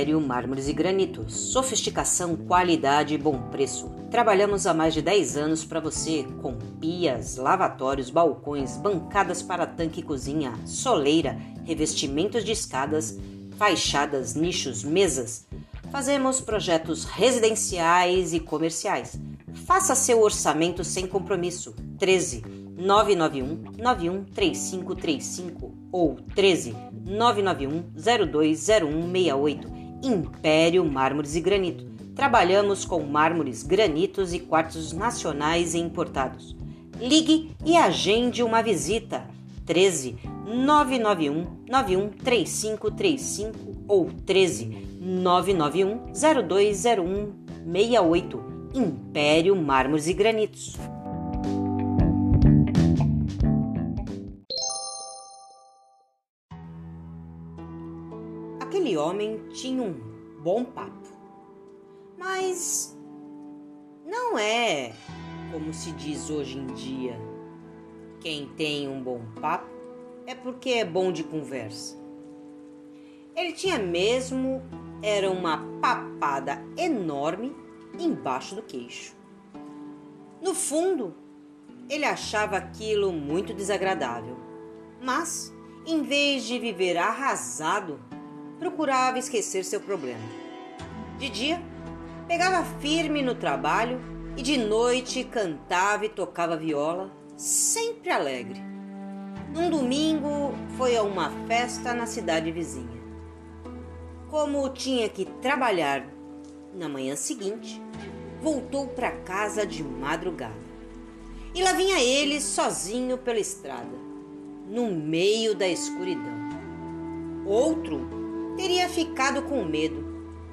Império Mármores e Granitos. Sofisticação, qualidade e bom preço. Trabalhamos há mais de 10 anos para você com pias, lavatórios, balcões, bancadas para tanque e cozinha, soleira, revestimentos de escadas, fachadas, nichos, mesas. Fazemos projetos residenciais e comerciais. Faça seu orçamento sem compromisso. 13 991 913535 ou 13 991 020168. Império Mármores e Granito. Trabalhamos com mármores, granitos e quartos nacionais e importados. Ligue e agende uma visita. 13 991 913535 ou 13 991 020168. Império Mármores e Granitos. Homem tinha um bom papo, mas não é como se diz hoje em dia. Quem tem um bom papo é porque é bom de conversa. Ele tinha mesmo era uma papada enorme embaixo do queixo. No fundo, ele achava aquilo muito desagradável, mas, em vez de viver arrasado, procurava esquecer seu problema. De dia, pegava firme no trabalho e de noite cantava e tocava viola, sempre alegre. Num domingo, foi a uma festa na cidade vizinha. Como tinha que trabalhar na manhã seguinte, voltou para casa de madrugada. E lá vinha ele sozinho pela estrada, no meio da escuridão. Outro teria ficado com medo,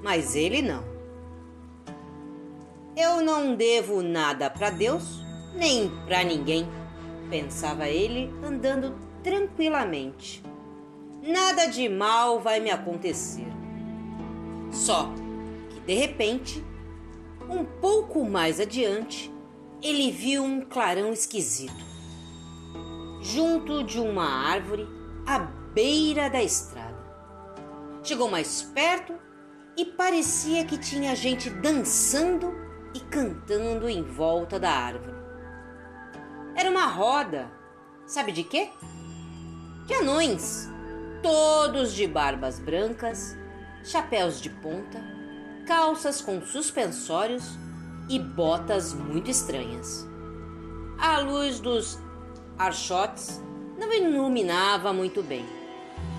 mas ele não. Eu não devo nada para Deus nem para ninguém, pensava ele andando tranquilamente. Nada de mal vai me acontecer. Só que de repente, um pouco mais adiante, ele viu um clarão esquisito junto de uma árvore à beira da estrada. Chegou mais perto e parecia que tinha gente dançando e cantando em volta da árvore. Era uma roda, sabe de quê? De anões, todos de barbas brancas, chapéus de ponta, calças com suspensórios e botas muito estranhas. A luz dos archotes não iluminava muito bem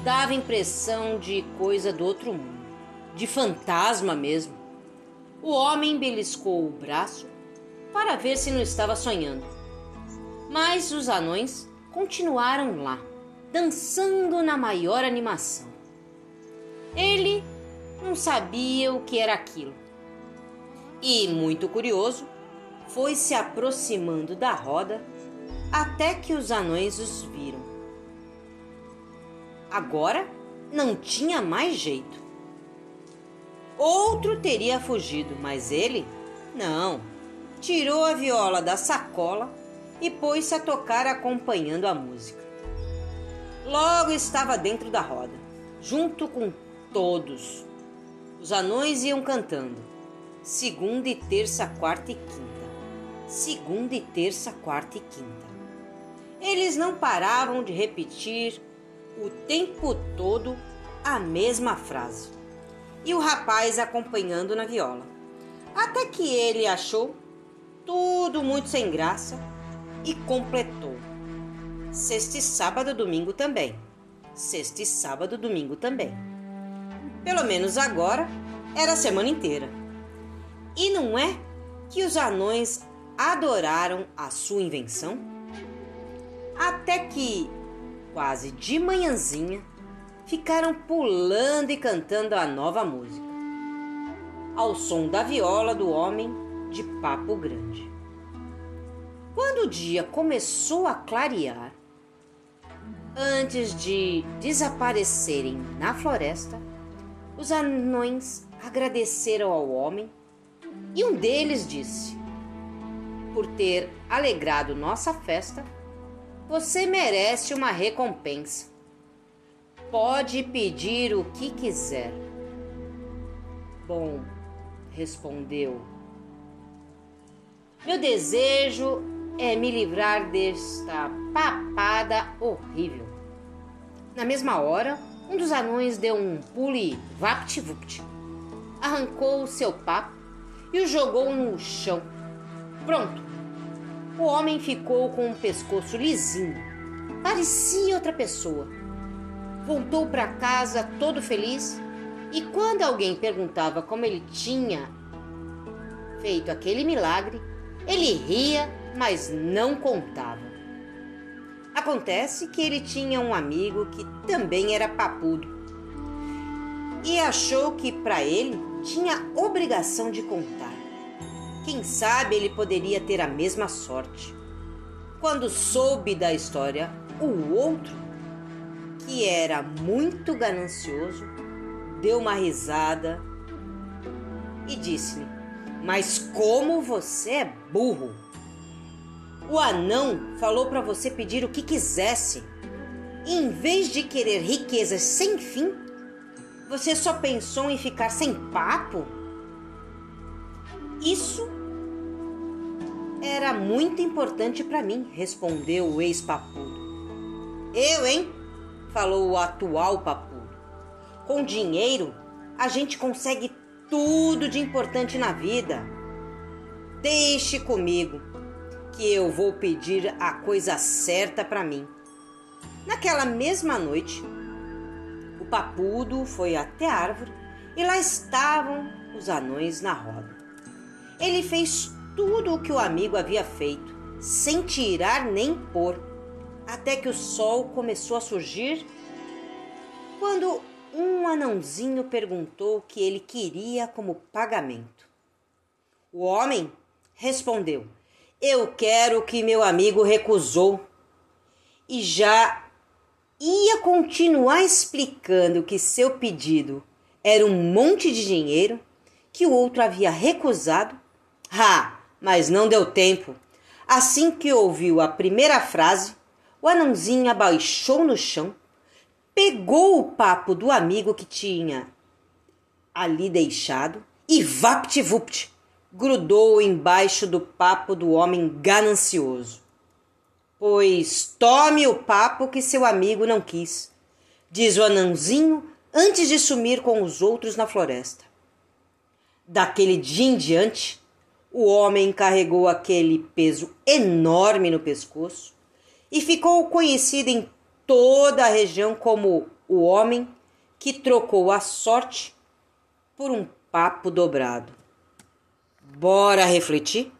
dava impressão de coisa do outro mundo, de fantasma mesmo. O homem beliscou o braço para ver se não estava sonhando. Mas os anões continuaram lá, dançando na maior animação. Ele não sabia o que era aquilo. E, muito curioso, foi se aproximando da roda até que os anões os viram. Agora não tinha mais jeito. Outro teria fugido, mas ele não. Tirou a viola da sacola e pôs-se a tocar acompanhando a música. Logo estava dentro da roda, junto com todos. Os anões iam cantando. Segunda e terça, quarta e quinta. Segunda e terça, quarta e quinta. Eles não paravam de repetir o tempo todo a mesma frase. E o rapaz acompanhando na viola. Até que ele achou tudo muito sem graça e completou. Sexta e sábado, domingo também. Sexta e sábado, domingo também. Pelo menos agora era a semana inteira. E não é que os anões adoraram a sua invenção? Até que quase de manhãzinha, ficaram pulando e cantando a nova música, ao som da viola do homem de papo grande. Quando o dia começou a clarear, antes de desaparecerem na floresta, os anões agradeceram ao homem e um deles disse: Por ter alegrado nossa festa, você merece uma recompensa. Pode pedir o que quiser. Bom, respondeu. Meu desejo é me livrar desta papada horrível. Na mesma hora, um dos anões deu um pulo e vapt-vupt. Arrancou o seu papo e o jogou no chão. Pronto. O homem ficou com o pescoço lisinho. Parecia outra pessoa. Voltou para casa todo feliz e quando alguém perguntava como ele tinha feito aquele milagre, ele ria, mas não contava. Acontece que ele tinha um amigo que também era papudo e achou que para ele tinha obrigação de contar. Quem sabe ele poderia ter a mesma sorte. Quando soube da história, o outro, que era muito ganancioso, deu uma risada e disse-lhe: Mas como você é burro! O anão falou para você pedir o que quisesse. E em vez de querer riquezas sem fim, você só pensou em ficar sem papo? Isso era muito importante para mim, respondeu o ex-papudo. Eu, hein? falou o atual papudo. Com dinheiro, a gente consegue tudo de importante na vida. Deixe comigo que eu vou pedir a coisa certa para mim. Naquela mesma noite, o papudo foi até a árvore e lá estavam os anões na roda. Ele fez tudo o que o amigo havia feito, sem tirar nem pôr, até que o sol começou a surgir. Quando um anãozinho perguntou o que ele queria como pagamento. O homem respondeu: eu quero que meu amigo recusou. E já ia continuar explicando que seu pedido era um monte de dinheiro que o outro havia recusado. Ah, mas não deu tempo. Assim que ouviu a primeira frase, o anãozinho abaixou no chão, pegou o papo do amigo que tinha ali deixado e vapt-vupt grudou embaixo do papo do homem ganancioso. Pois tome o papo que seu amigo não quis, diz o anãozinho antes de sumir com os outros na floresta. Daquele dia em diante, o homem carregou aquele peso enorme no pescoço e ficou conhecido em toda a região como o homem que trocou a sorte por um papo dobrado. Bora refletir?